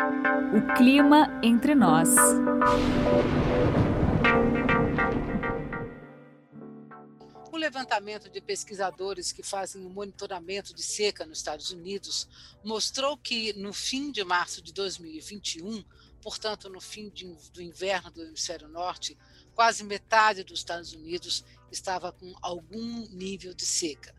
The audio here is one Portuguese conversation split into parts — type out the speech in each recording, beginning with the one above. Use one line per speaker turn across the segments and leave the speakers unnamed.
O clima entre nós.
O levantamento de pesquisadores que fazem o monitoramento de seca nos Estados Unidos mostrou que, no fim de março de 2021, portanto, no fim de, do inverno do hemisfério norte, quase metade dos Estados Unidos estava com algum nível de seca.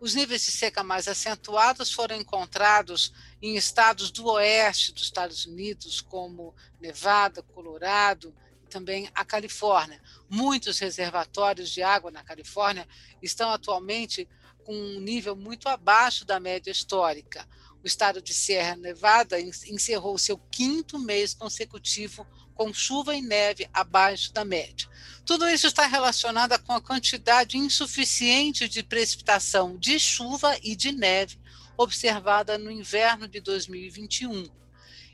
Os níveis de seca mais acentuados foram encontrados em estados do oeste dos Estados Unidos, como Nevada, Colorado e também a Califórnia. Muitos reservatórios de água na Califórnia estão atualmente com um nível muito abaixo da média histórica. O estado de Sierra Nevada encerrou seu quinto mês consecutivo com chuva e neve abaixo da média. Tudo isso está relacionado com a quantidade insuficiente de precipitação de chuva e de neve observada no inverno de 2021.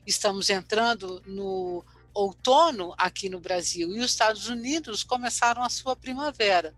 Estamos entrando no outono aqui no Brasil e os Estados Unidos começaram a sua primavera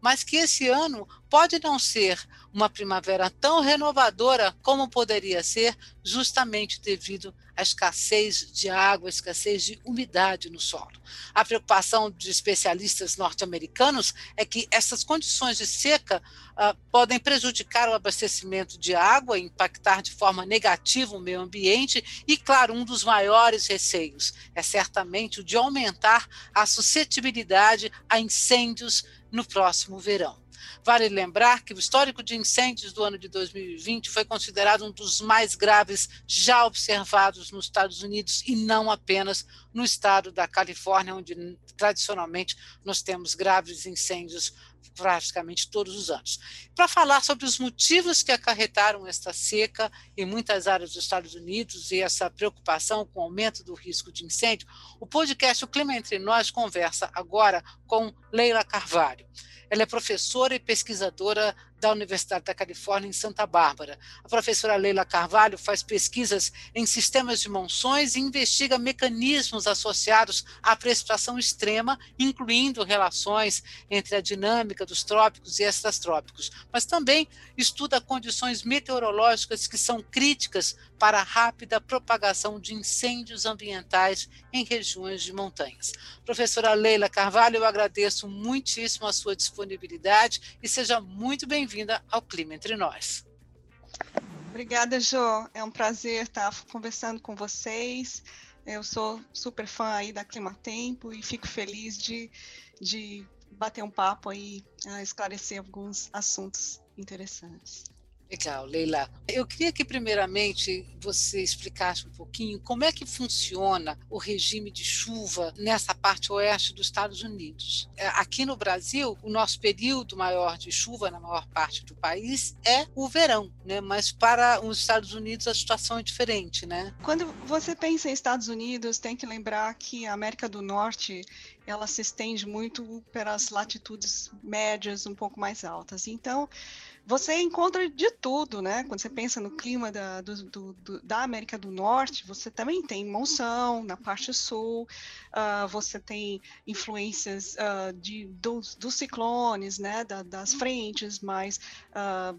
mas que esse ano pode não ser uma primavera tão renovadora como poderia ser, justamente devido à escassez de água, escassez de umidade no solo. A preocupação de especialistas norte-americanos é que essas condições de seca uh, podem prejudicar o abastecimento de água, impactar de forma negativa o meio ambiente e, claro, um dos maiores receios é certamente o de aumentar a suscetibilidade a incêndios no próximo verão. Vale lembrar que o histórico de incêndios do ano de 2020 foi considerado um dos mais graves já observados nos Estados Unidos e não apenas no estado da Califórnia, onde tradicionalmente nós temos graves incêndios praticamente todos os anos. Para falar sobre os motivos que acarretaram esta seca em muitas áreas dos Estados Unidos e essa preocupação com o aumento do risco de incêndio, o podcast O Clima Entre Nós conversa agora com Leila Carvalho. Ela é professora e pesquisadora da Universidade da Califórnia, em Santa Bárbara. A professora Leila Carvalho faz pesquisas em sistemas de monções e investiga mecanismos associados à precipitação extrema, incluindo relações entre a dinâmica dos trópicos e extratrópicos, mas também estuda condições meteorológicas que são críticas para a rápida propagação de incêndios ambientais em regiões de montanhas. Professora Leila Carvalho, eu agradeço muitíssimo a sua disponibilidade e seja muito bem bem-vinda ao Clima Entre Nós.
Obrigada, Jo. É um prazer estar conversando com vocês. Eu sou super fã aí da Clima Tempo e fico feliz de, de bater um papo aí, esclarecer alguns assuntos interessantes.
Legal, Leila. Eu queria que, primeiramente, você explicasse um pouquinho como é que funciona o regime de chuva nessa parte oeste dos Estados Unidos. É, aqui no Brasil, o nosso período maior de chuva, na maior parte do país, é o verão, né? mas para os Estados Unidos a situação é diferente. Né?
Quando você pensa em Estados Unidos, tem que lembrar que a América do Norte ela se estende muito pelas latitudes médias um pouco mais altas. Então, você encontra de tudo, né? Quando você pensa no clima da, do, do, da América do Norte, você também tem monção na parte sul, uh, você tem influências uh, de, dos, dos, ciclones, né? Da, das frentes mais uh,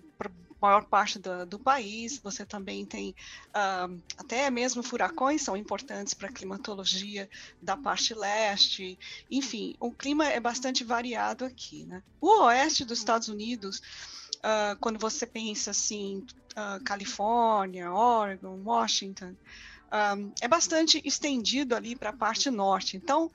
maior parte do, do, país. Você também tem uh, até mesmo furacões são importantes para a climatologia da parte leste. Enfim, o clima é bastante variado aqui. Né? O oeste dos Estados Unidos uh, quando você pensa assim, uh, Califórnia, Oregon, Washington, um, é bastante estendido ali para a parte norte. Então,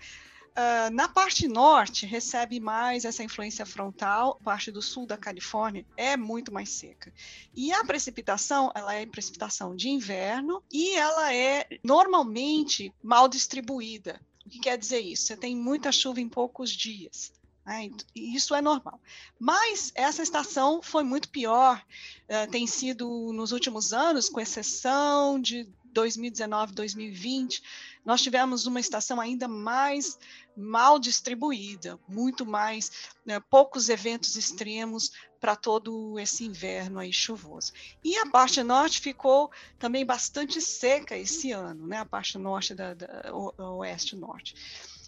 Uh, na parte norte, recebe mais essa influência frontal, parte do sul da Califórnia é muito mais seca. E a precipitação, ela é precipitação de inverno e ela é normalmente mal distribuída. O que quer dizer isso? Você tem muita chuva em poucos dias. Né? Isso é normal. Mas essa estação foi muito pior, uh, tem sido nos últimos anos, com exceção de 2019, 2020, nós tivemos uma estação ainda mais mal distribuída, muito mais, né, poucos eventos extremos para todo esse inverno aí chuvoso. E a parte norte ficou também bastante seca esse ano, né, a parte norte da, da oeste norte.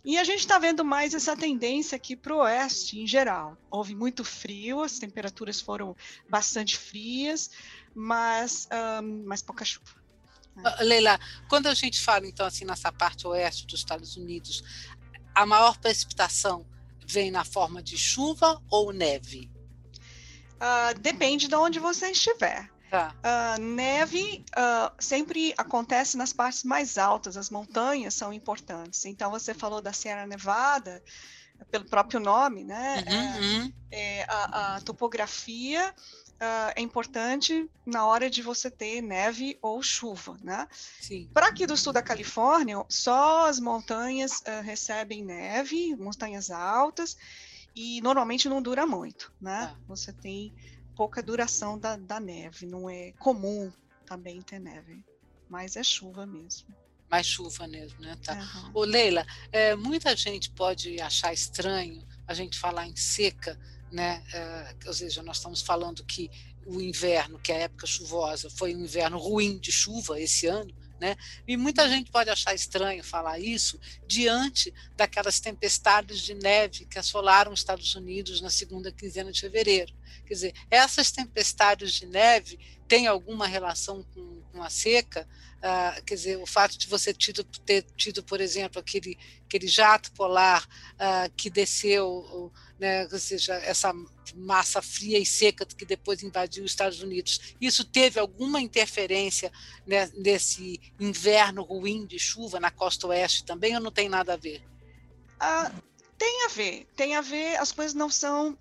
E a gente está vendo mais essa tendência aqui para o oeste em geral. Houve muito frio, as temperaturas foram bastante frias, mas, um, mas pouca chuva.
Né? Leila, quando a gente fala então assim nessa parte oeste dos Estados Unidos, a maior precipitação vem na forma de chuva ou neve?
Uh, depende de onde você estiver.
Tá.
Uh, neve uh, sempre acontece nas partes mais altas, as montanhas são importantes. Então, você falou da Sierra Nevada, pelo próprio nome, né?
Uhum, é, uhum.
É, a, a, topografia uh, é importante na hora de você ter neve ou chuva, né? Para aqui do sul da Califórnia, só as montanhas recebem neve, montanhas altas, e normalmente não dura muito, né? Ah. Você tem pouca duração da, da neve. Não é comum também ter neve, mas é chuva mesmo
mais chuva mesmo, né? Tá. Uhum. Ô, Leila, é, muita gente pode achar estranho a gente falar em seca, né? É, ou seja, nós estamos falando que o inverno, que é a época chuvosa, foi um inverno ruim de chuva esse ano, né? E muita gente pode achar estranho falar isso diante daquelas tempestades de neve que assolaram os Estados Unidos na segunda quinzena de fevereiro. Quer dizer, essas tempestades de neve têm alguma relação com, com a seca? Uh, quer dizer, o fato de você tido, ter tido, por exemplo, aquele, aquele jato polar uh, que desceu, né, ou seja, essa massa fria e seca que depois invadiu os Estados Unidos, isso teve alguma interferência né, nesse inverno ruim de chuva na costa oeste também ou não tem nada a ver?
Uh, tem a ver, tem a ver, as coisas não são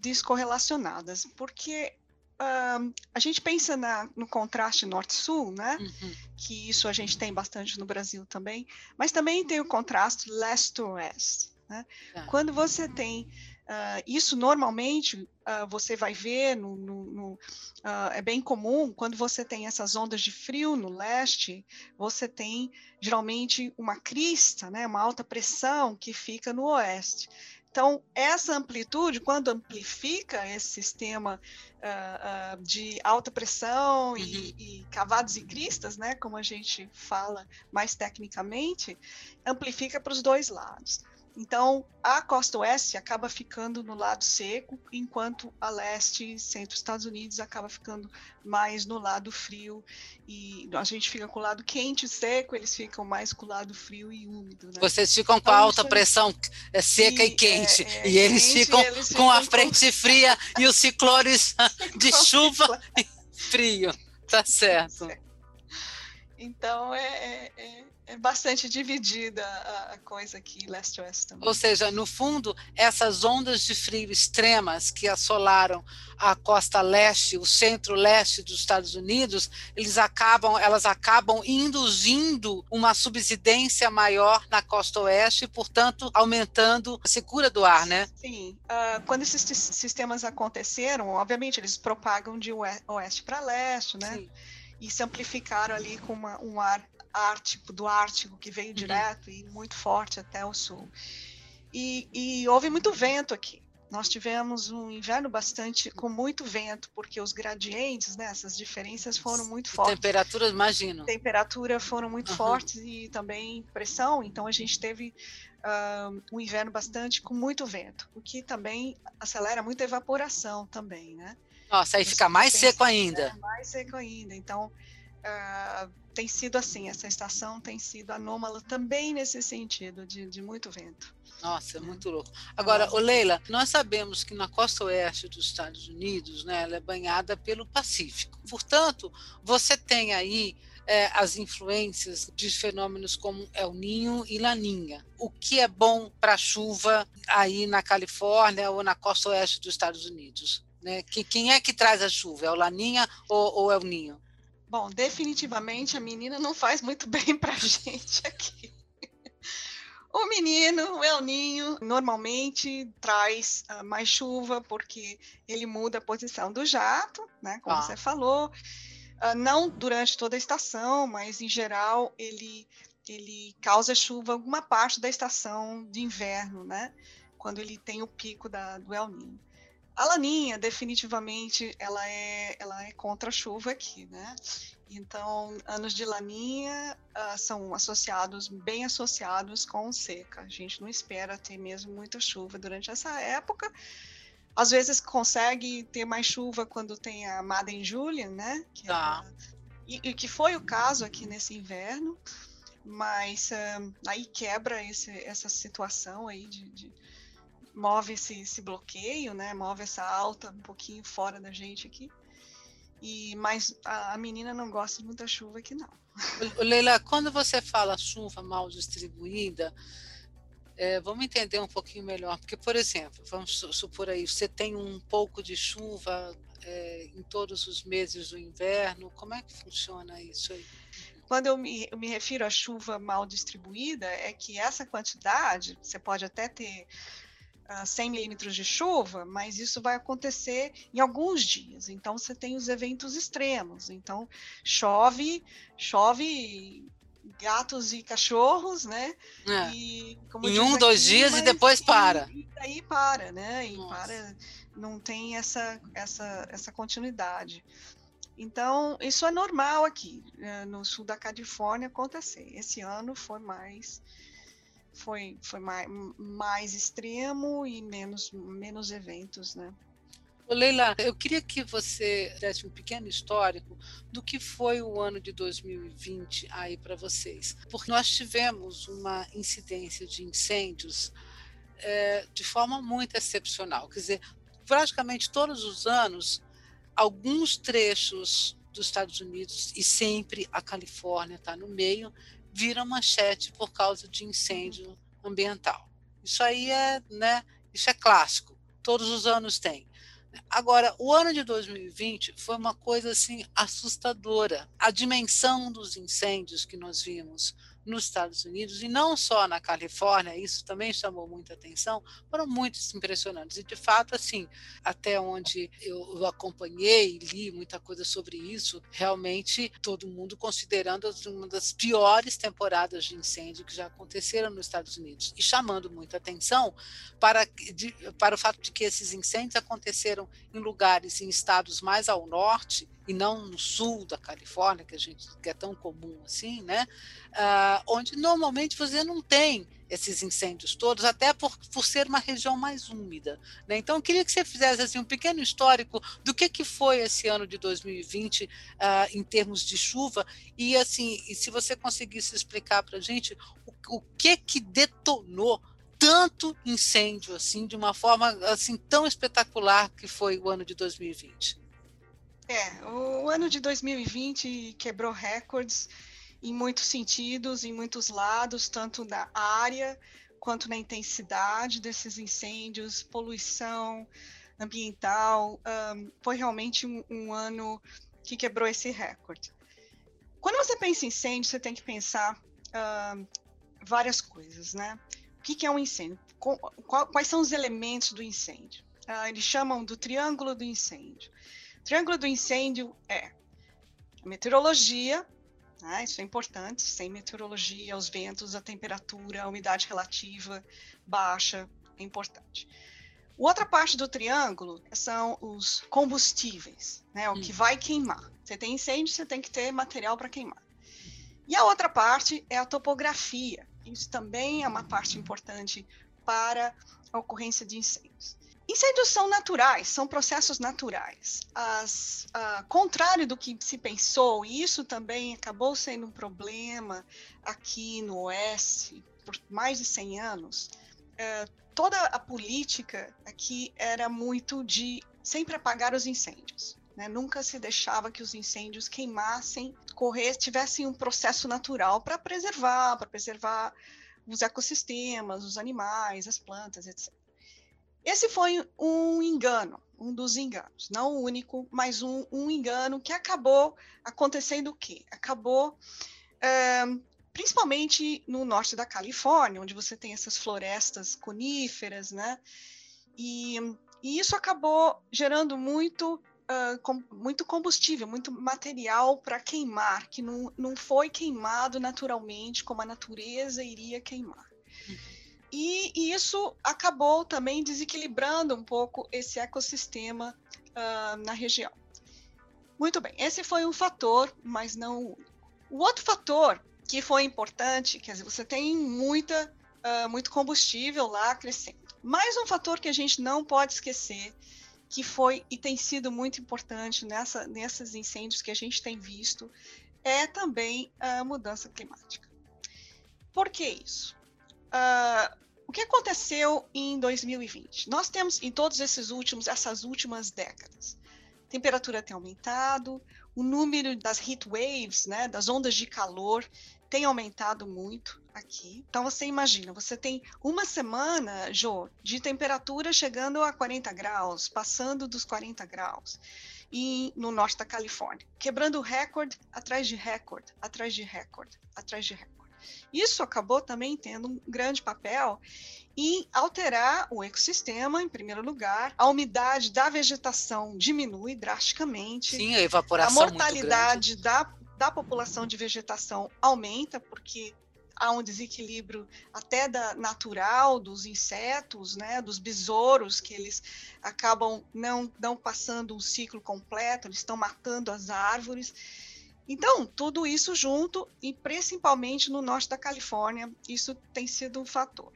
descorrelacionadas, porque uh, a gente pensa na, no contraste norte-sul, né? Uhum. Que isso a gente tem bastante no Brasil também, mas também tem o contraste leste-oeste. Né? Tá. Quando você tem Uh, isso normalmente uh, você vai ver no, no, no uh, é bem comum quando você tem essas ondas de frio no leste, você tem geralmente uma crista, né, uma alta pressão que fica no oeste. Então, essa amplitude, quando amplifica esse sistema uh, uh, de alta pressão uhum. e, e, cavados e cristas, né, como a gente fala mais tecnicamente, amplifica para os dois lados. Então, a costa oeste acaba ficando no lado seco, enquanto a leste, centro Estados Unidos, acaba ficando mais no lado frio. E a gente fica com o lado quente e seco, eles ficam mais com o lado frio e úmido. Né?
Vocês ficam com a então, alta pressão é, seca e, e quente, é, é, e eles quente, ficam eles com a frente com... fria e os ciclones de chuva e frio. Tá certo.
Então, é, é, é bastante dividida a, coisa aqui, leste-oeste também.
Ou seja, no fundo, essas ondas de frio extremas que assolaram a costa leste, o centro-leste dos Estados Unidos, eles acabam, elas acabam induzindo uma subsidência maior na costa oeste e, portanto, aumentando a secura do ar, né?
Sim. Uh, quando esses sistemas aconteceram, obviamente, eles propagam de oeste para leste, né? Sim e se amplificaram ali com uma, um ar ártico, do Ártico, que veio uhum. direto e muito forte até o sul. E, e, houve muito vento aqui. Nós tivemos um inverno bastante com muito vento, porque os gradientes, né, essas diferenças foram muito fortes.
Temperaturas, imagino.
Temperatura foram muito uhum. fortes e também pressão, então a gente teve uh, um inverno bastante com muito vento, o que também acelera muito a evaporação também, né?
Nossa, aí fica mais seco ainda. É,
mais seco ainda. Então, uh, tem sido assim, essa estação tem sido anômala também nesse sentido, de, de muito vento.
Nossa, é muito louco. Agora, o Leila, nós sabemos que na costa oeste dos Estados Unidos, né, ela é banhada pelo Pacífico. Portanto, você tem aí é, as influências de fenômenos como El Ninho e Laninha. O que é bom para a chuva aí na Califórnia ou na costa oeste dos Estados Unidos? Né? Que, quem é que traz a chuva? É o Laninha ou, ou é o Ninho?
Bom, definitivamente a menina não faz muito bem para a gente aqui. O menino, o El Ninho, normalmente traz uh, mais chuva porque ele muda a posição do jato, né? Como ah. você falou. Uh, não durante toda a estação, mas em geral ele, ele causa chuva alguma parte da estação de inverno, né? Quando ele tem o pico da, do El Ninho. A laninha, definitivamente, ela é, ela é contra a chuva aqui, né? Então, anos de laninha uh, são associados, bem associados com seca. A gente não espera ter mesmo muita chuva durante essa época. Às vezes consegue ter mais chuva quando tem a Madden Julian, né?
Que tá.
e, e, que foi o caso aqui nesse inverno, mas uh, aí quebra esse, essa situação aí de, de move esse, esse, bloqueio, né? Move essa alta um pouquinho fora da gente aqui. E mas a, a menina não gosta de muita chuva aqui não.
Leila, quando você fala chuva mal distribuída, é, vamos entender um pouquinho melhor, porque, por exemplo, vamos supor aí, você tem um pouco de chuva é, em todos os meses do inverno, como é que funciona isso aí?
Quando eu me, eu me refiro à chuva mal distribuída, é que essa quantidade, você pode até ter uh, 100 milímetros de chuva, mas isso vai acontecer em alguns dias. Então, você tem os eventos extremos. Então, chove, chove gatos e cachorros, né?
É. E, em um, dois dias e depois para.
E, daí para, né? E Nossa. para, não tem essa, essa, essa continuidade. Então, isso é normal aqui, eh, no sul da Califórnia acontecer. Esse ano foi mais foi, foi mais, mais extremo e menos, menos eventos, né?
Leila, eu queria que você desse um pequeno histórico do que foi o ano de 2020 aí para vocês, porque nós tivemos uma incidência de incêndios é, de forma muito excepcional. Quer dizer, praticamente todos os anos, alguns trechos dos Estados Unidos e sempre a Califórnia está no meio, viram manchete por causa de incêndio ambiental. Isso aí é, né? Isso é clássico. Todos os anos tem. Agora, o ano de 2020 foi uma coisa assim assustadora. A dimensão dos incêndios que nós vimos nos Estados Unidos e não só na Califórnia, isso também chamou muita atenção, foram muito impressionantes. E de fato, assim, até onde eu acompanhei e li muita coisa sobre isso, realmente todo mundo considerando uma das piores temporadas de incêndio que já aconteceram nos Estados Unidos e chamando muita atenção para, de, para o fato de que esses incêndios aconteceram em lugares, em estados mais ao norte e não no sul da Califórnia, que a gente que é tão comum assim, né? Ah, onde normalmente você não tem esses incêndios todos, até por, por ser uma região mais úmida. Né? Então, eu queria que você fizesse assim, um pequeno histórico do que, que foi esse ano de 2020 ah, em termos de chuva e assim, e se você conseguisse explicar para a gente o, o que que detonou tanto incêndio assim de uma forma assim tão espetacular que foi o ano de 2020.
É, o ano de 2020 quebrou recordes em muitos sentidos, em muitos lados, tanto na área quanto na intensidade desses incêndios, poluição ambiental. Um, foi realmente um, um, ano que quebrou esse recorde. Quando você pensa em incêndio, você tem que pensar um, várias coisas, né? O que, que é um incêndio? Qual, quais são os elementos do incêndio? Uh, eles chamam do triângulo do incêndio. Triângulo do incêndio é a meteorologia, né, isso é importante, sem meteorologia, os ventos, a temperatura, a umidade relativa baixa, é importante. Outra parte do triângulo são os combustíveis, né, o hum. que vai queimar. Você tem incêndio, você tem que ter material para queimar. E a outra parte é a topografia. Isso também é uma parte importante para a ocorrência de incêndios. Incêndios são naturais, são processos naturais. As, uh, contrário do que se pensou, e isso também acabou sendo um problema aqui no Oeste por mais de 100 anos, uh, toda a política aqui era muito de sempre apagar os incêndios. Né? Nunca se deixava que os incêndios queimassem, tivessem um processo natural para preservar, para preservar os ecossistemas, os animais, as plantas, etc. Esse foi um engano, um dos enganos, não o único, mas um, um engano que acabou acontecendo o quê? Acabou é, principalmente no norte da Califórnia, onde você tem essas florestas coníferas, né? E, e isso acabou gerando muito, uh, com, muito combustível, muito material para queimar, que não, não foi queimado naturalmente como a natureza iria queimar. E, e isso acabou também desequilibrando um pouco esse ecossistema uh, na região. Muito bem, esse foi um fator, mas não o único. O outro fator que foi importante, quer dizer, você tem muita, uh, muito combustível lá crescendo. Mais um fator que a gente não pode esquecer, que foi e tem sido muito importante nessa, nesses incêndios que a gente tem visto é também a mudança climática. Por que isso? Uh, o que aconteceu em 2020? Nós temos em todos esses últimos, essas últimas décadas, temperatura tem aumentado, o número das heat waves, né, das ondas de calor, tem aumentado muito aqui. Então você imagina, você tem uma semana, de temperatura chegando a 40 graus, passando dos 40 graus, e no norte da Califórnia, quebrando recorde atrás de recorde, atrás de recorde, atrás de recorde. Isso acabou também tendo um grande papel em alterar o ecossistema, em primeiro lugar. A umidade da vegetação diminui drasticamente.
Sim, a evaporação.
A mortalidade da da população de vegetação aumenta, porque há um desequilíbrio até da natural dos insetos, né, dos besouros, que eles acabam não, não passando um ciclo completo, eles estão matando as árvores. Então, tudo isso junto, e principalmente no norte da Califórnia, isso tem sido um fator.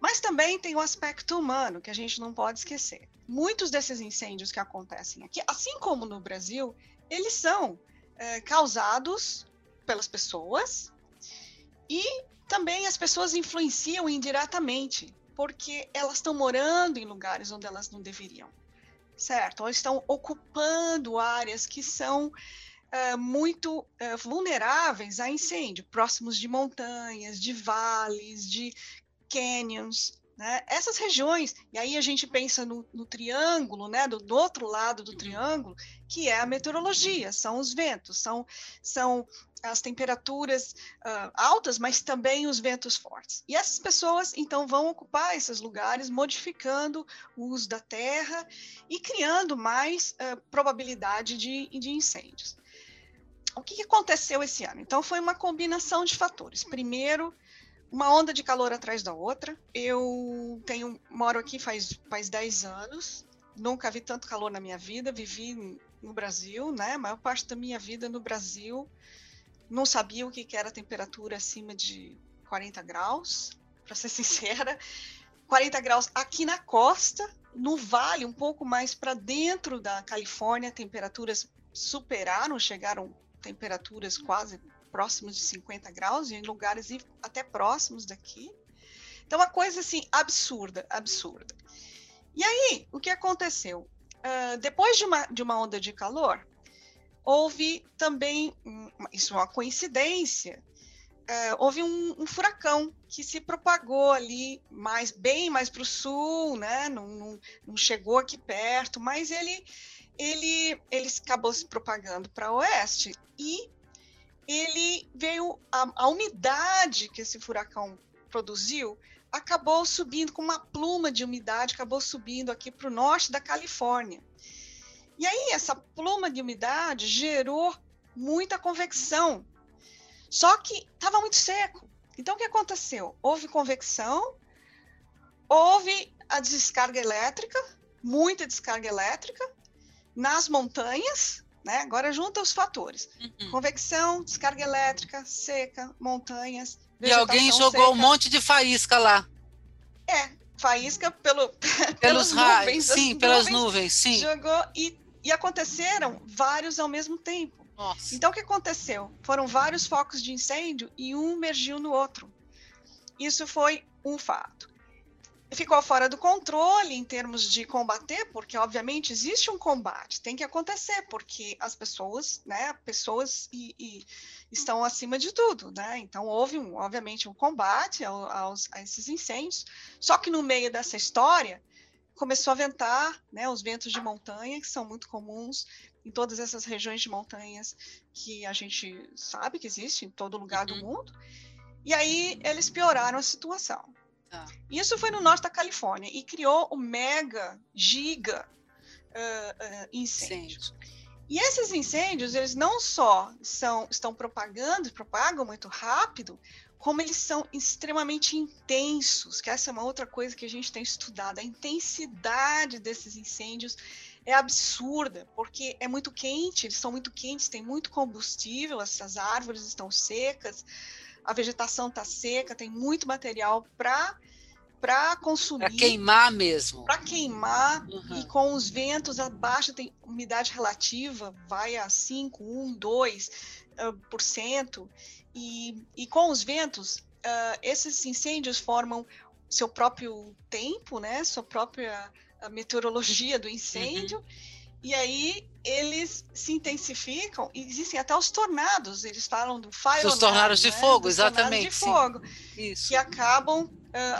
Mas também tem o aspecto humano, que a gente não pode esquecer. Muitos desses incêndios que acontecem aqui, assim como no Brasil, eles são é, causados pelas pessoas e também as pessoas influenciam indiretamente, porque elas estão morando em lugares onde elas não deveriam, certo? Ou estão ocupando áreas que são é, muito é, vulneráveis a incêndio, próximos de montanhas, de vales, de canyons, né? Essas regiões, e aí a gente pensa no, no triângulo, né? Do, do, outro lado do triângulo, que é a meteorologia, são os ventos, são, são as temperaturas uh, altas, mas também os ventos fortes. E essas pessoas, então, vão ocupar esses lugares, modificando o uso da terra e criando mais uh, probabilidade de, de incêndios. O que aconteceu esse ano? Então, foi uma combinação de fatores. Primeiro, uma onda de calor atrás da outra. Eu tenho moro aqui faz faz 10 anos. Nunca vi tanto calor na minha vida. Vivi no Brasil, né? A maior parte da minha vida no Brasil. Não sabia o que era temperatura acima de 40 graus, para ser sincera. 40 graus aqui na costa, no vale, um pouco mais para dentro da Califórnia, temperaturas superaram, chegaram temperaturas quase próximos de 50 graus, em lugares até próximos daqui. Então, uma coisa assim absurda, absurda. E aí, o que aconteceu? Uh, depois de uma, de uma onda de calor, houve também, isso é uma coincidência, uh, houve um, um, furacão que se propagou ali mais bem mais para o sul, né? Não, não, não, chegou aqui perto, mas ele, ele, ele acabou se propagando para oeste e ele veio a, a umidade que esse furacão produziu acabou subindo com uma pluma de umidade, acabou subindo aqui para o norte da Califórnia. E aí essa pluma de umidade gerou muita convecção. Só que estava muito seco. Então o que aconteceu? Houve convecção, houve a descarga elétrica, muita descarga elétrica nas montanhas, né? Agora junta os fatores: uhum. convecção, descarga elétrica, seca, montanhas.
E alguém jogou seca. um monte de faísca lá.
É, faísca pelo, pelos raios.
Sim, pelas nuvens, sim.
Jogou e, e aconteceram vários ao mesmo tempo.
Nossa.
Então o que aconteceu? Foram vários focos de incêndio e um emergiu no outro. Isso foi um fato ficou fora do controle em termos de combater, porque obviamente existe um combate, tem que acontecer, porque as pessoas, né, pessoas e, e estão acima de tudo, né? Então houve um, obviamente um combate aos, a esses incêndios. Só que no meio dessa história começou a ventar, né, os ventos de montanha que são muito comuns em todas essas regiões de montanhas que a gente sabe que existe em todo lugar uhum. do mundo. E aí eles pioraram a situação. Isso foi no norte da Califórnia e criou o mega, giga uh, uh, incêndio. E esses incêndios, eles não só são, estão propagando, propagam muito rápido, como eles são extremamente intensos, que essa é uma outra coisa que a gente tem estudado. A intensidade desses incêndios é absurda, porque é muito quente, eles são muito quentes, tem muito combustível, essas árvores estão secas, a vegetação está seca, tem muito material para para consumir. Para
queimar mesmo.
Para queimar, uhum. e com os ventos abaixo, tem umidade relativa, vai a 5, 1, 2 uh, por cento. E, e com os ventos, uh, esses incêndios formam seu próprio tempo, né? Sua própria meteorologia do incêndio. Uhum. E aí eles se intensificam e existem até os tornados, eles falam do fire
Os tornados né? de fogo, Dos exatamente.
de fogo, Isso. que acabam uh,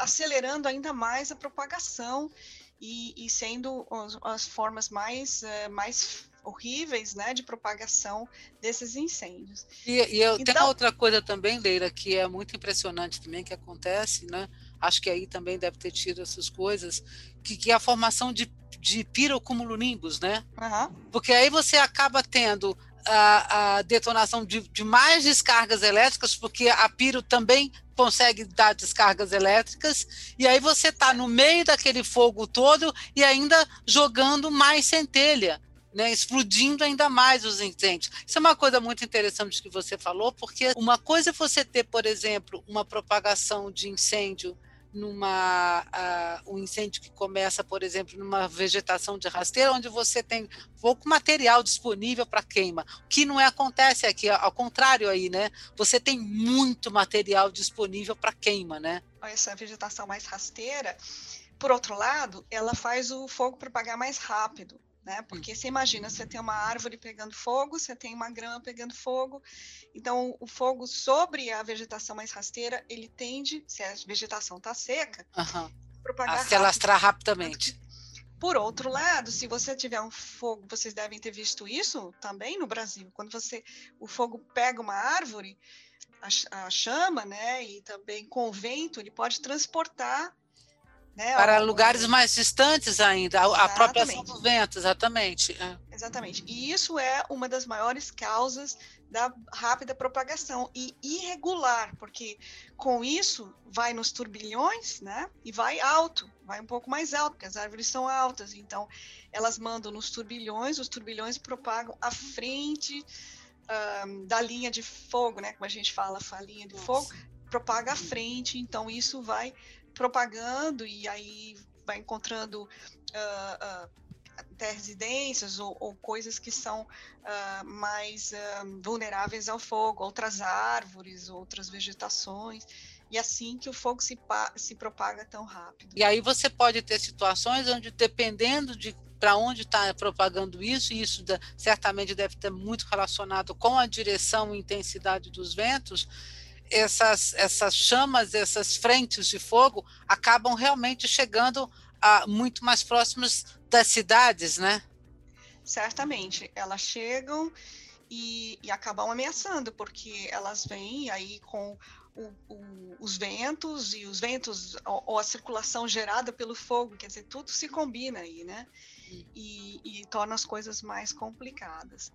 acelerando ainda mais a propagação e, e sendo as, as, formas mais, uh, mais horríveis né, de propagação desses incêndios.
E, e eu, então, tem outra coisa também, Leira, que é muito impressionante também que acontece, né? Acho que aí também deve ter tido essas coisas, que, que é a formação de, de pirocumulonimbus, né? Uhum. Porque aí você acaba tendo a, a detonação de, de, mais descargas elétricas, porque a piro também consegue dar descargas elétricas, e aí você está no meio daquele fogo todo e ainda jogando mais centelha né, explodindo ainda mais os incêndios. Isso é uma coisa muito interessante que você falou, porque uma coisa é você ter, por exemplo, uma propagação de incêndio numa uh, um incêndio que começa, por exemplo, numa vegetação de rasteira, onde você tem pouco material disponível para queima. O que não é, acontece aqui, ao contrário aí, né? Você tem muito material disponível para queima, né?
Essa vegetação mais rasteira, por outro lado, ela faz o fogo propagar mais rápido né? Porque você imagina, você tem uma árvore pegando fogo, você tem uma grama pegando fogo, então o fogo sobre a vegetação mais rasteira, ele tende, se a vegetação está seca,
uhum. propagar a se alastrar rapidamente.
Por outro lado, se você tiver um fogo, vocês devem ter visto isso também no Brasil, quando você o fogo pega uma árvore, a, a chama, né, e também com o vento, ele pode transportar
né? Para lugares mais distantes ainda, a, a própria ação do vento, exatamente. É.
Exatamente. E isso é uma das maiores causas da rápida propagação e irregular, porque com isso vai nos turbilhões, né? E vai alto, vai um pouco mais alto, porque as árvores são altas, então elas mandam nos turbilhões, os turbilhões propagam à frente um, da linha de fogo, né? Como a gente fala, a linha de Nossa. fogo, propaga à frente, então isso vai propagando e aí vai encontrando uh, uh, até residências ou, ou, coisas que são uh, mais vulneráveis ao fogo, outras árvores, outras vegetações. E assim que o fogo se, se propaga tão rápido.
E aí você pode ter situações onde, dependendo de para onde está propagando isso, e isso certamente deve estar muito relacionado com a direção e intensidade dos ventos, essas, essas chamas, essas frentes de fogo acabam realmente chegando a, muito mais próximas das cidades, né?
Certamente, elas chegam e, e acabam ameaçando, porque elas vêm aí com o, o, os ventos e os ventos ou, ou, a circulação gerada pelo fogo, quer dizer, tudo se combina aí, né? E, e torna as coisas mais complicadas.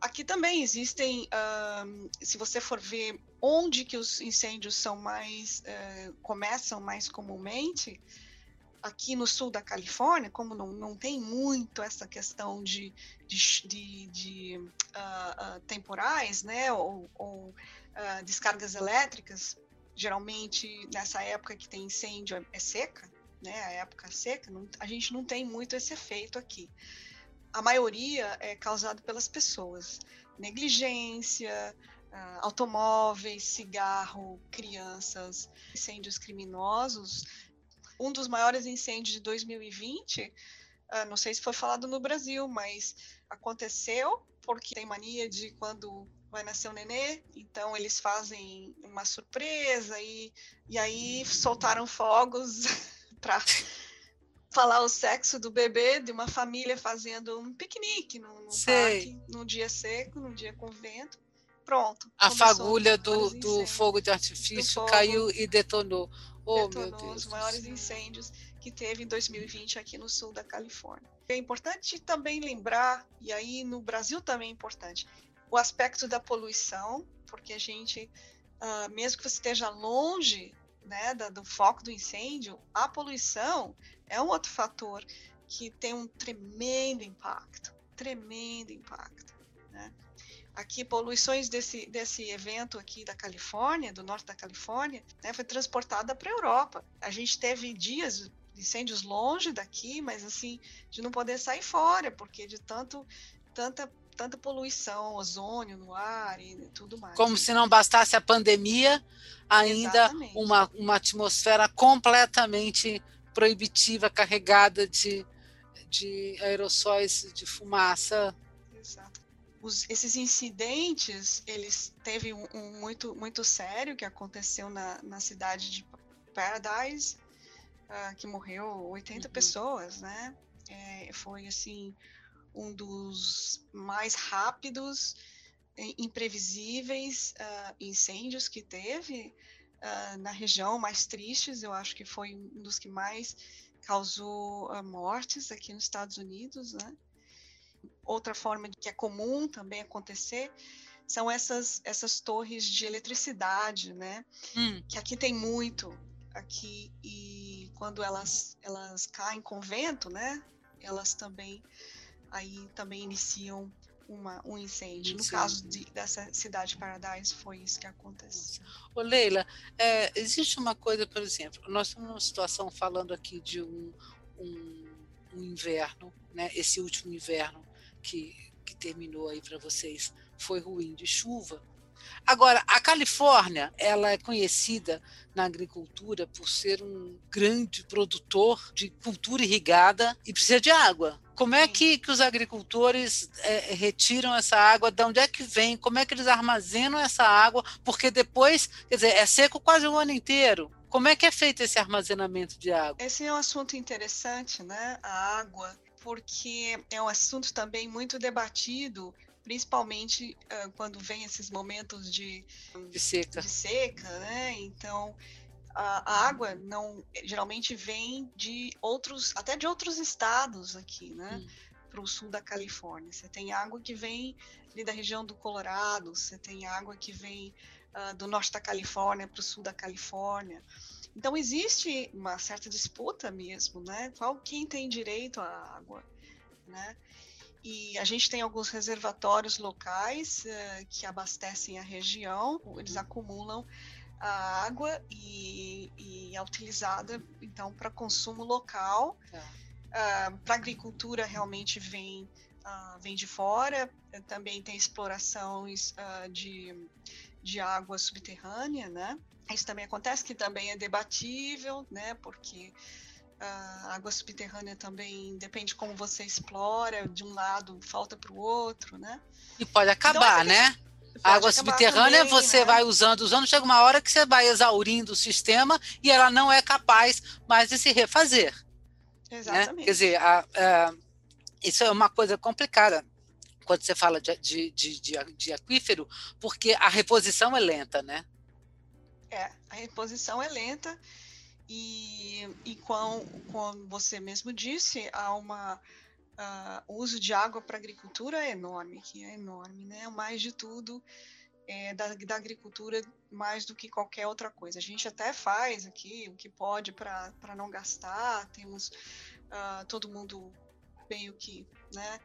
Aqui também existem, uh, se você for ver onde que os incêndios são mais uh, começam mais comumente, aqui no sul da Califórnia, como não, não tem muito essa questão de, de, de, de uh, temporais, né, ou, ou descargas elétricas, geralmente nessa época que tem incêndio é, é seca, né, a época seca, não, a gente não tem muito esse efeito aqui a maioria é causado pelas pessoas. Negligência, uh, automóveis, cigarro, crianças, incêndios criminosos. Um dos maiores incêndios de 2020, uh, ah, não sei se foi falado no Brasil, mas aconteceu porque tem mania de quando vai nascer um nenê, então eles fazem uma surpresa e, e aí soltaram fogos para falar o sexo do bebê de uma família fazendo um piquenique no, no parque, num dia seco, num dia com vento. Pronto.
A fagulha do, do fogo de artifício fogo caiu e detonou. Oh, detonou
os maiores incêndios que teve em 2020 aqui no sul da Califórnia. É importante também lembrar, e aí no Brasil também é importante, o aspecto da poluição, porque a gente, uh, mesmo que você esteja longe né, da, do foco do incêndio, a poluição é um outro fator que tem um tremendo impacto, tremendo impacto. Né? aqui poluições desse, desse evento aqui da Califórnia, do norte da Califórnia, né, foi transportada para a Europa. A gente teve dias incêndios longe daqui, mas assim, de não poder sair fora, porque de tanto tanta tanta poluição, ozônio no ar e tudo mais.
Como se não bastasse a pandemia, ainda uma, uma atmosfera completamente proibitiva, carregada de, de aerossóis de fumaça.
Exato. Os, esses incidentes, eles teve um, um, muito muito sério que aconteceu na, na cidade de Paradise, uh, que morreu 80 uhum. pessoas, né? É, foi assim um dos mais rápidos, imprevisíveis uh, incêndios que teve uh, na região, mais tristes, eu acho que foi um dos que mais causou uh, mortes aqui nos Estados Unidos, né? Outra forma que é comum também acontecer são essas, essas torres de eletricidade, né? Hum. Que aqui tem muito, aqui, e quando elas, elas caem com vento, né? Elas também aí também iniciam uma, um incêndio. No caso de, dessa cidade Paradise, foi isso que aconteceu.
Ô Leila, é, existe uma coisa, por exemplo, nós estamos numa situação falando aqui de um, um, um inverno, né? esse último inverno que, que terminou aí para vocês foi ruim de chuva, Agora, a Califórnia, ela é conhecida na agricultura por ser um grande produtor de cultura irrigada e precisa de água. Como é que, que os agricultores é, retiram essa água? De onde é que vem? Como é que eles armazenam essa água? Porque depois, quer dizer, é seco quase o ano inteiro. Como é que é feito esse armazenamento de água?
Esse é um assunto interessante, né? A água, porque é um assunto também muito debatido principalmente uh, quando vem esses momentos de,
de seca.
De seca, né? Então a, a, água não geralmente vem de outros, até de outros estados aqui, né? Para o sul da Califórnia. Você tem água que vem ali da região do Colorado, você tem água que vem uh, do norte da Califórnia para o sul da Califórnia. Então existe uma certa disputa mesmo, né? Qual quem tem direito à água, né? E a gente tem alguns reservatórios locais uh, que abastecem a região, eles uhum. acumulam a água e, e é utilizada então para consumo local. Tá. Uh, para agricultura realmente vem uh, vem de fora. Também tem explorações uh, de, de água subterrânea, né? Isso também acontece que também é debatível, né? Porque a água subterrânea também depende de como você explora, de um lado falta para o outro, né?
E pode então, acabar, então, né? Água subterrânea também, você né? vai usando, usando, chega uma hora que você vai exaurindo o sistema e ela não é capaz mais de se refazer.
Né? Exatamente.
Né? Quer dizer, a, a, isso é uma coisa complicada quando você fala de, de, de, de, aquífero, porque a reposição é lenta, né?
É, a reposição é lenta e, e com, como você mesmo disse, há uma uh, o uso de água para agricultura é enorme, que é enorme, né? Mais de tudo é, da, da, agricultura mais do que qualquer outra coisa. A gente até faz aqui o que pode para não gastar, temos uh, todo mundo meio que né,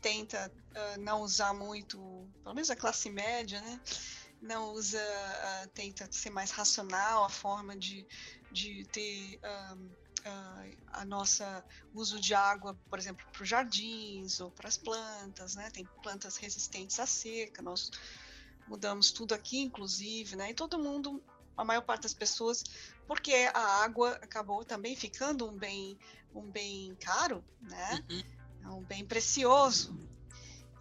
tenta uh, não usar muito, pelo menos a classe média, né? Não usa, tenta ser mais racional a forma de, de ter a nossa uso de água, por exemplo, para os jardins ou para as plantas, né? Tem plantas resistentes à seca, nós mudamos tudo aqui, inclusive, né? E todo mundo, a maior parte das pessoas, porque a água acabou também ficando um bem, um bem caro, né? Uhum. É um bem precioso.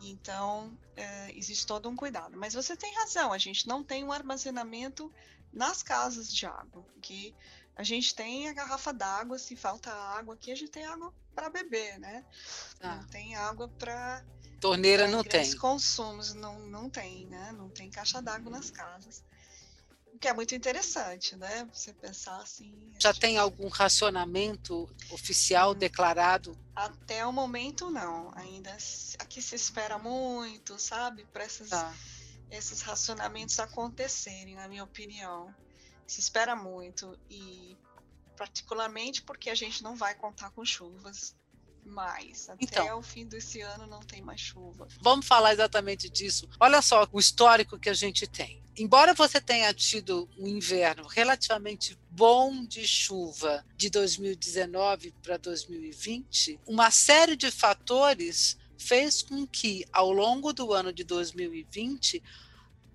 Então, é, existe todo um cuidado. Mas você tem razão, a gente não tem um armazenamento nas casas de água, que a gente tem a garrafa d'água, se falta água aqui, a gente tem água para beber, né? Ah. Não tem água para
torneira pra não tem.
consumos não não tem, né? Não tem caixa d'água nas casas. O que é muito interessante, né? Você pensar assim.
Já gente... tem algum racionamento oficial hum. declarado?
Até o momento não. Ainda aqui se espera muito, sabe? Para esses, tá. esses racionamentos acontecerem, na minha opinião se espera muito e particularmente porque a gente não vai contar com chuvas mais. Até
Então.
o fim desse ano não tem mais chuva.
Vamos falar exatamente disso. Olha só o histórico que a gente tem. Embora você tenha tido um inverno relativamente bom de chuva de 2019 para 2020, uma série de fatores fez com que, ao longo do ano de 2020,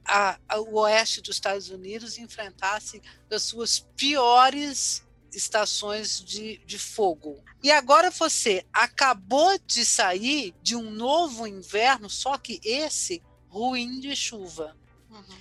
a, a, o oeste dos Estados Unidos enfrentasse as suas piores estações de, de fogo. E agora você acabou de sair de um novo inverno, só que esse ruim de chuva.
Uhum.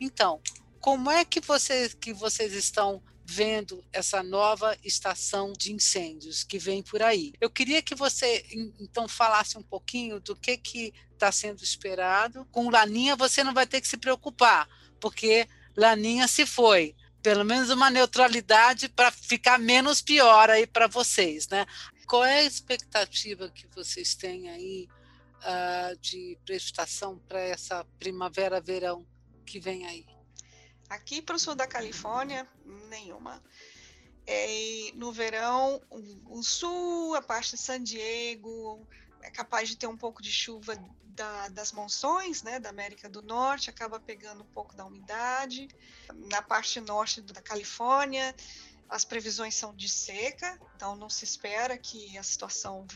Então, como é que vocês, que vocês estão vendo essa nova estação de incêndios que vem por aí? Eu queria que você então falasse um pouquinho do que que está sendo esperado. Com Laninha você não vai ter que se preocupar, porque Laninha se foi. Pelo menos uma neutralidade para ficar menos pior aí para vocês, né? Qual é a expectativa que vocês têm aí uh, de precipitação para essa primavera-verão que vem aí?
Aqui para o sul da Califórnia, nenhuma. É, no verão, o, o, sul, a parte de San Diego, é capaz de ter um pouco de chuva da, das monções, né, da América do Norte, acaba pegando um pouco da umidade. Na parte norte da Califórnia, as previsões são de seca, então não se espera que a situação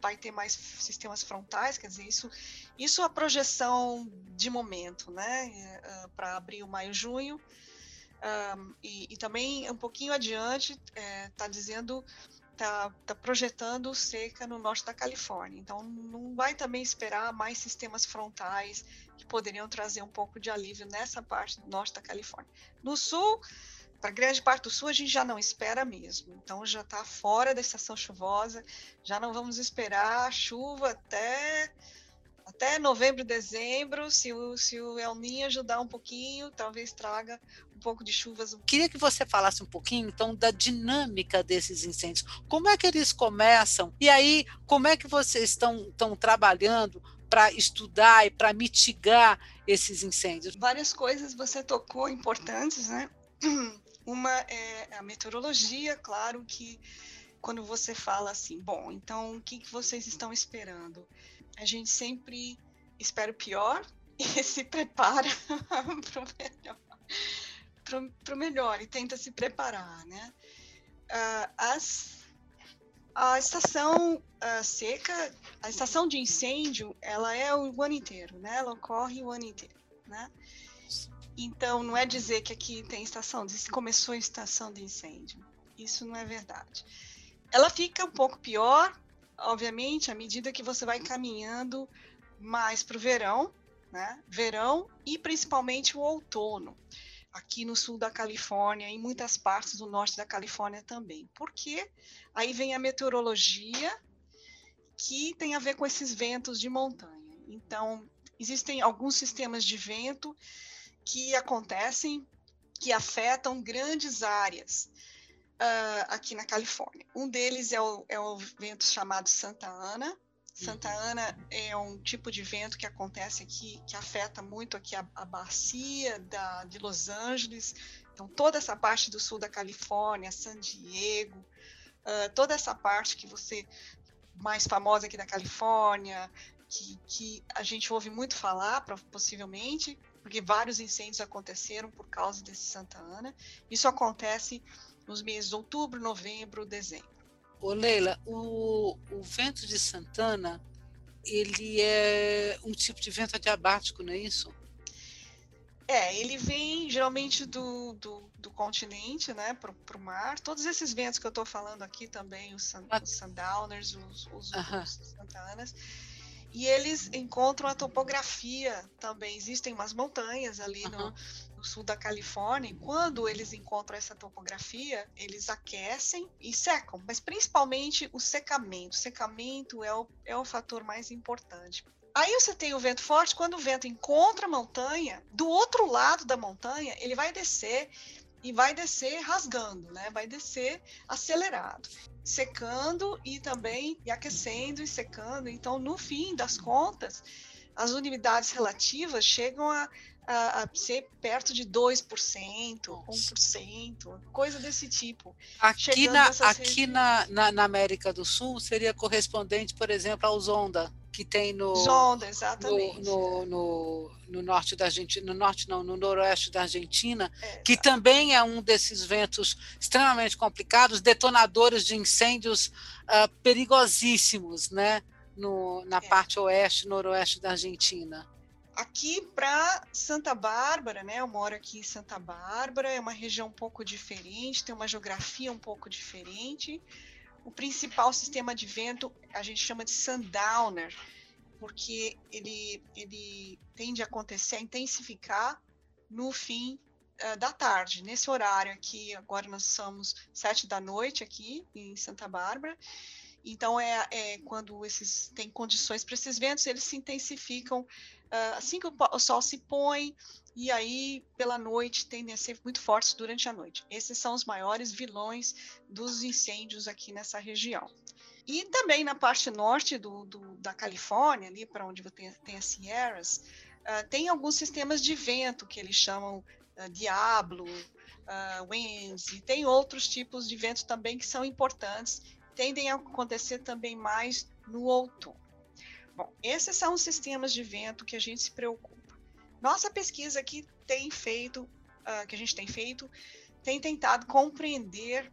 vai ter mais sistemas frontais, quer dizer, isso, isso é a projeção de momento, né, eh, para abril, maio, junho. Um, e, e, também um pouquinho adiante está eh, é, dizendo está tá projetando seca no norte da Califórnia. Então, não vai também esperar mais sistemas frontais que poderiam trazer um pouco de alívio nessa parte do norte da Califórnia. No sul, para grande parte do sul, a gente já não espera mesmo. Então, já está fora da estação chuvosa, já não vamos esperar chuva até até novembro, dezembro, se o, se o El Niño ajudar um pouquinho, talvez traga um pouco de chuvas.
Queria que você falasse um pouquinho, então, da dinâmica desses incêndios. Como é que eles começam? E aí, como é que vocês estão, estão trabalhando para estudar e para mitigar esses incêndios?
Várias coisas você tocou importantes, né? Uma é a meteorologia, claro que quando você fala assim, bom, então o que, que vocês estão esperando? a gente sempre espera o pior e se prepara para o melhor, pro, melhor e tenta se preparar, né? Uh, as, a estação uh, seca, a estação de incêndio, ela é o ano inteiro, né? Ela ocorre o ano inteiro, né? Então, não é dizer que aqui tem estação, começou a estação de incêndio. Isso não é verdade. Ela fica um pouco pior obviamente, à medida que você vai caminhando mais para o verão, né? Verão e principalmente o outono, aqui no sul da Califórnia, em muitas partes do norte da Califórnia também. Porque aí vem a meteorologia que tem a ver com esses ventos de montanha. Então, existem alguns sistemas de vento que acontecem que afetam grandes áreas uh, aqui na Califórnia. Um deles é o, é o vento chamado Santa Ana. Santa uhum. Ana é um tipo de vento que acontece aqui, que afeta muito aqui a, a bacia da, de Los Angeles. Então, toda essa parte do sul da Califórnia, San Diego, uh, toda essa parte que você mais famosa aqui da Califórnia, que, que a gente ouve muito falar, possivelmente, porque vários incêndios aconteceram por causa desse Santa Ana. Isso acontece nos meses de outubro, novembro, dezembro.
Ô Leila, o, o vento de Santana, ele é um tipo de vento adiabático, não é isso?
É, ele vem geralmente do, do, do continente, né, para o mar. Todos esses ventos que eu estou falando aqui também, os, sun, ah. os sundowners, os, os, uh -huh. os santanas, e eles encontram a topografia também. Existem umas montanhas ali uh -huh. no, no sul da Califórnia, quando eles encontram essa topografia, eles aquecem e secam, mas principalmente o secamento. O secamento é o, é o fator mais importante. Aí você tem o vento forte, quando o vento encontra a montanha, do outro lado da montanha, ele vai descer e vai descer rasgando, né? Vai descer acelerado, secando e também e aquecendo e secando. Então, no fim das contas, as unidades relativas chegam a, a, a ser perto de 2%, Nossa. 1%, coisa desse tipo.
Aqui, na, aqui na, na, na, América do Sul seria correspondente, por exemplo, ao Zonda, que tem no,
Zonda, exatamente.
no, no, no, no norte da Argentina, no norte não, no noroeste da Argentina, é, que também é um desses ventos extremamente complicados, detonadores de incêndios uh, perigosíssimos, né? No, na é. parte oeste, noroeste da Argentina
aqui para Santa Bárbara, né? Eu moro aqui em Santa Bárbara, é uma região um pouco diferente, tem uma geografia um pouco diferente. O principal sistema de vento a gente chama de sundowner, porque ele, ele tende a acontecer, a intensificar no fim uh, da tarde, nesse horário aqui. Agora nós somos sete da noite aqui em Santa Bárbara. Então é, é quando esses tem condições para esses ventos, eles se intensificam uh, assim que o, sol se põe, e aí pela noite tendem a ser muito fortes durante a noite. Esses são os maiores vilões dos incêndios aqui nessa região. E também na parte norte do, do da Califórnia, ali para onde tem, tem as Sierras, uh, tem alguns sistemas de vento que eles chamam uh, Diablo, uh, Winds, e tem outros tipos de vento também que são importantes, tendem a acontecer também mais no outono. Bom, esses são os sistemas de vento que a gente se preocupa. Nossa pesquisa aqui tem feito, uh, que a gente tem feito, tem tentado compreender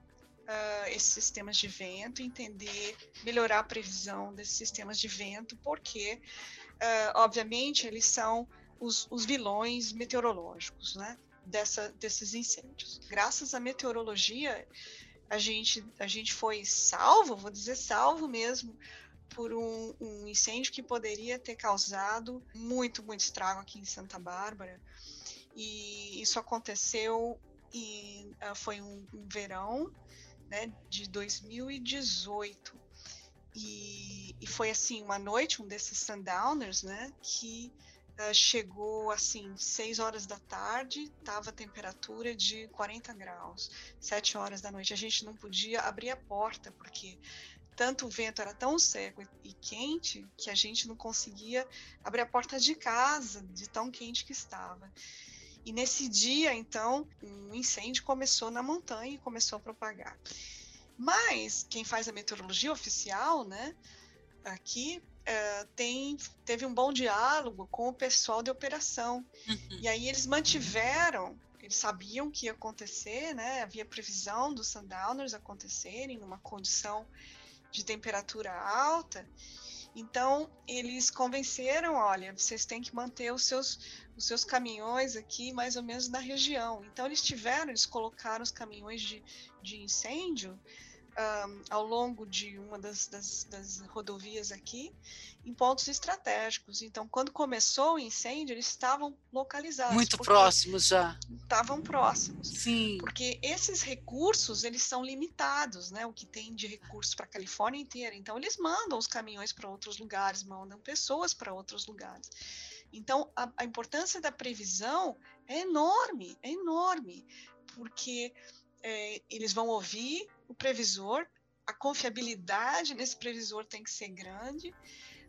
uh, esses sistemas de vento, entender, melhorar a previsão desses sistemas de vento, porque, uh, obviamente, eles são os, os vilões meteorológicos, né? Dessa, desses incêndios. Graças à meteorologia, a gente, a gente foi salvo, vou dizer salvo mesmo, por um, um, incêndio que poderia ter causado muito, muito estrago aqui em Santa Bárbara. E isso aconteceu e uh, foi um, verão né, de 2018. E, e, foi assim, uma noite, um desses sundowners, né, que uh, chegou assim, 6 horas da tarde, tava a temperatura de 40 graus, 7 horas da noite. A gente não podia abrir a porta, porque tanto o vento era tão seco e quente que a gente não conseguia abrir a porta de casa de tão quente que estava. E nesse dia, então, um incêndio começou na montanha e começou a propagar. Mas quem faz a meteorologia oficial, né, aqui uh, tem, teve um bom diálogo com o pessoal de operação. Uhum. E aí eles mantiveram eles sabiam que ia acontecer, né? Havia previsão dos sundowners acontecerem numa condição de temperatura alta. Então, eles convenceram, olha, vocês têm que manter os seus, os seus caminhões aqui mais ou menos na região. Então, eles tiveram, eles colocaram os caminhões de, de incêndio um, ao longo de uma das, das, das, rodovias aqui, em pontos estratégicos. Então, quando começou o incêndio, eles estavam localizados.
Muito próximos já.
Estavam próximos.
Sim.
Porque esses recursos, eles são limitados, né? O que tem de recursos para a Califórnia inteira. Então, eles mandam os caminhões para outros lugares, mandam pessoas para outros lugares. Então, a, a importância da previsão é enorme, é enorme, porque é, eles vão ouvir o previsor, a confiabilidade nesse previsor tem que ser grande.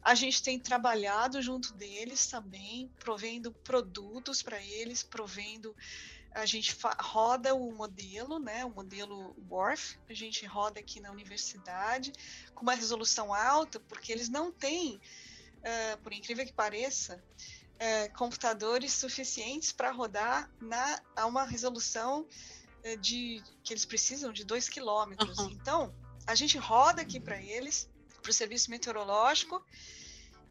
A gente tem trabalhado junto deles também, provendo produtos para eles, provendo. A gente roda o modelo, né, o modelo WORF, a gente roda aqui na universidade com uma resolução alta, porque eles não têm, uh, por incrível que pareça, uh, computadores suficientes para rodar na, a uma resolução de que eles precisam de 2 quilômetros. Uhum. Então, a gente roda aqui para eles, para o serviço meteorológico,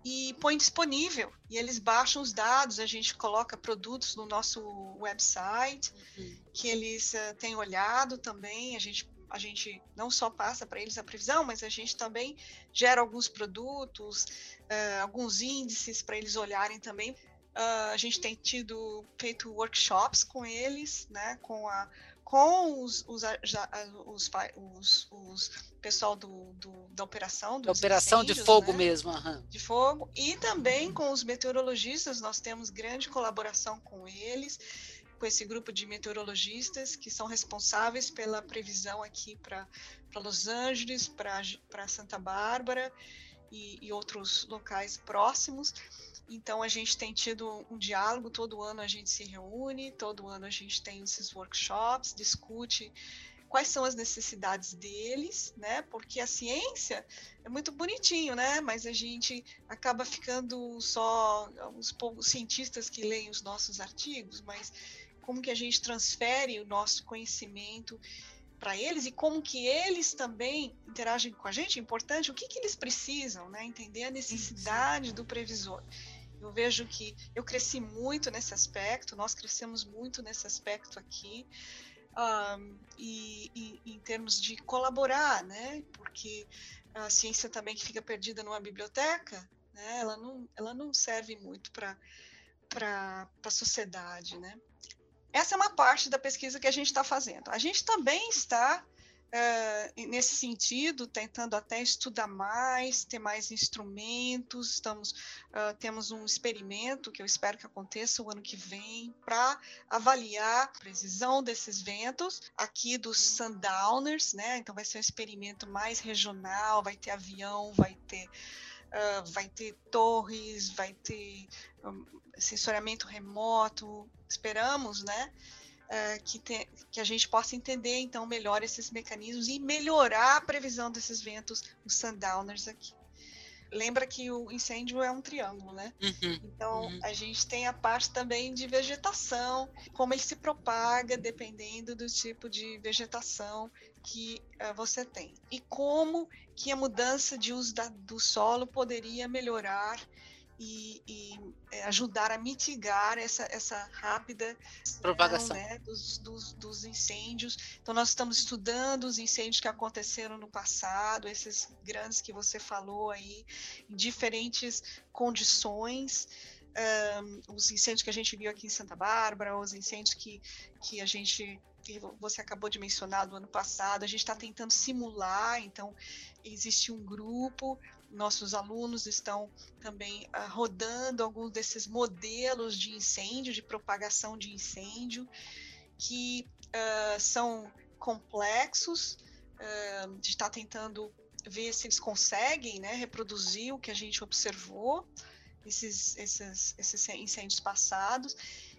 e põe disponível. E eles baixam os dados, a gente coloca produtos no nosso website, uhum. que eles uh, têm olhado também. A gente, a gente não só passa para eles a previsão, mas a gente também gera alguns produtos, uh, alguns índices para eles olharem também. Uh, a gente tem tido feito workshops com eles, né, com a com os, os, os, os, os pessoal do, do, da operação. Da
operação de fogo né? mesmo. Uhum.
De fogo. E também com os meteorologistas, nós temos grande colaboração com eles, com esse grupo de meteorologistas que são responsáveis pela previsão aqui para Los Angeles, para Santa Bárbara e, e outros locais próximos. Então a gente tem tido um diálogo, todo ano a gente se reúne, todo ano a gente tem esses workshops, discute quais são as necessidades deles, né? Porque a ciência é muito bonitinho, né? Mas a gente acaba ficando só os poucos cientistas que leem os nossos artigos, mas como que a gente transfere o nosso conhecimento para eles e como que eles também interagem com a gente, é importante, o que, que eles precisam, né? Entender a necessidade do previsor. Eu vejo que eu cresci muito nesse aspecto, nós crescemos muito nesse aspecto aqui, um, e, e, em termos de colaborar, né? Porque a ciência também que fica perdida numa biblioteca, né? Ela não, ela não serve muito para para a sociedade, né? Essa é uma parte da pesquisa que a gente está fazendo. A gente também está Uh, nesse sentido, tentando até estudar mais, ter mais instrumentos. Estamos, uh, temos um experimento que eu espero que aconteça o ano que vem para avaliar a precisão desses ventos aqui dos Sundowners, né? Então vai ser um experimento mais regional, vai ter avião, vai ter Uh, vai ter torres, vai ter um, sensoriamento remoto, esperamos, né? Uh, que, te, que a gente possa entender então melhor esses mecanismos e melhorar a previsão desses ventos, os sundowners aqui. Lembra que o incêndio é um triângulo, né? Uhum, então uhum. a gente tem a parte também de vegetação, como ele se propaga dependendo do tipo de vegetação que uh, você tem e como que a mudança de uso da, do solo poderia melhorar e, e é, ajudar a mitigar essa, essa rápida
propagação
né, dos, dos, dos, incêndios. Então, nós estamos estudando os incêndios que aconteceram no passado, esses grandes que você falou aí, em diferentes condições. Um, os incêndios que a gente viu aqui em Santa Bárbara, os incêndios que, que a gente que você acabou de mencionar do ano passado, a gente está tentando simular, então existe um grupo nossos alunos estão também uh, rodando alguns desses modelos de incêndio, de propagação de incêndio, que uh, são complexos. Uh, a gente está tentando ver se eles conseguem né, reproduzir o que a gente observou, esses, esses, esses incêndios passados.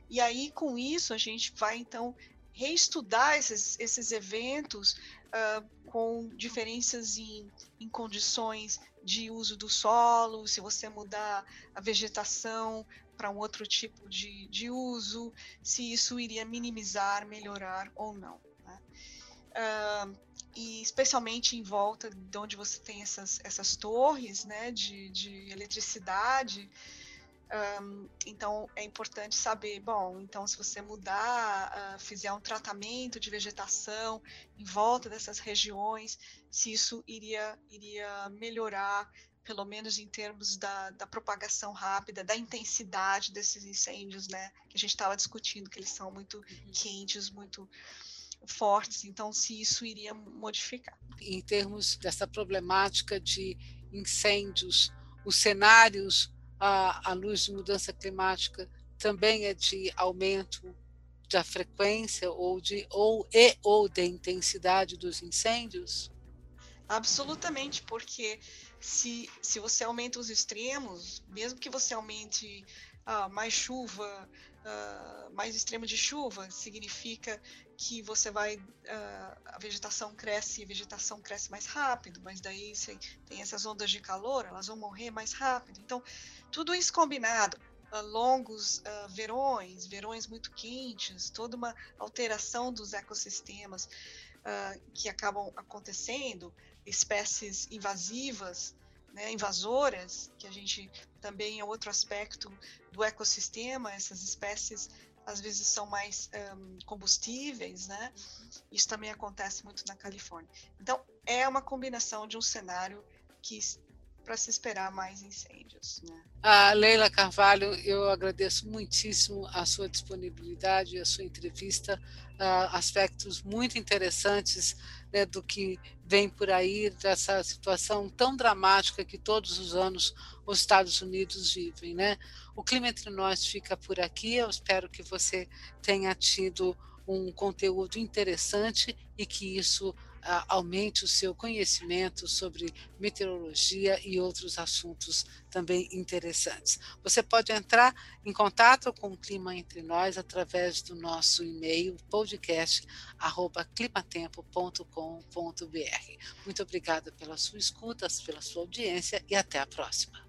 E aí, com isso, a gente vai então reestudar esses, esses eventos uh, com diferenças em, em condições de uso do solo, se você mudar a vegetação para um outro tipo de, de uso, se isso iria minimizar, melhorar ou não. Né? Uh, e especialmente em volta de onde você tem essas, essas torres né, de, de eletricidade, um, então é importante saber, bom, então se você mudar, uh, fizer um tratamento de vegetação em volta dessas regiões, se isso iria, iria melhorar, pelo menos em termos da, da propagação rápida, da intensidade desses incêndios, né? Que a gente estava discutindo, que eles são muito uhum. quentes, muito fortes, então se isso iria modificar.
Em termos dessa problemática de incêndios, os cenários à, luz de mudança climática também é de aumento da frequência ou de ou e ou de intensidade dos incêndios?
Absolutamente, porque se, se você aumenta os extremos, mesmo que você aumente uh, mais chuva, uh, mais extremo de chuva, significa que você vai uh, a vegetação cresce, a vegetação cresce mais rápido, mas daí tem essas ondas de calor, elas vão morrer mais rápido. Então, tudo isso combinado, uh, longos uh, verões, verões muito quentes, toda uma alteração dos ecossistemas que acabam acontecendo, espécies invasivas, né, invasoras, que a gente também é outro aspecto do ecossistema, essas espécies às vezes são mais um, combustíveis, né? Isso também acontece muito na Califórnia. Então, é uma combinação de um cenário que para se esperar mais incêndios. Né?
A Leila Carvalho, eu agradeço muitíssimo a sua disponibilidade e a sua entrevista, uh, aspectos muito interessantes né, do que vem por aí, dessa situação tão dramática que todos os anos os Estados Unidos vivem. Né? O Clima Entre Nós fica por aqui, eu espero que você tenha tido um conteúdo interessante e que isso aumente o seu conhecimento sobre meteorologia e outros assuntos também interessantes. Você pode entrar em contato com o Clima Entre Nós através do nosso e-mail podcast@climatempo.com.br. Muito obrigada pela sua escuta, pela sua audiência e até a próxima.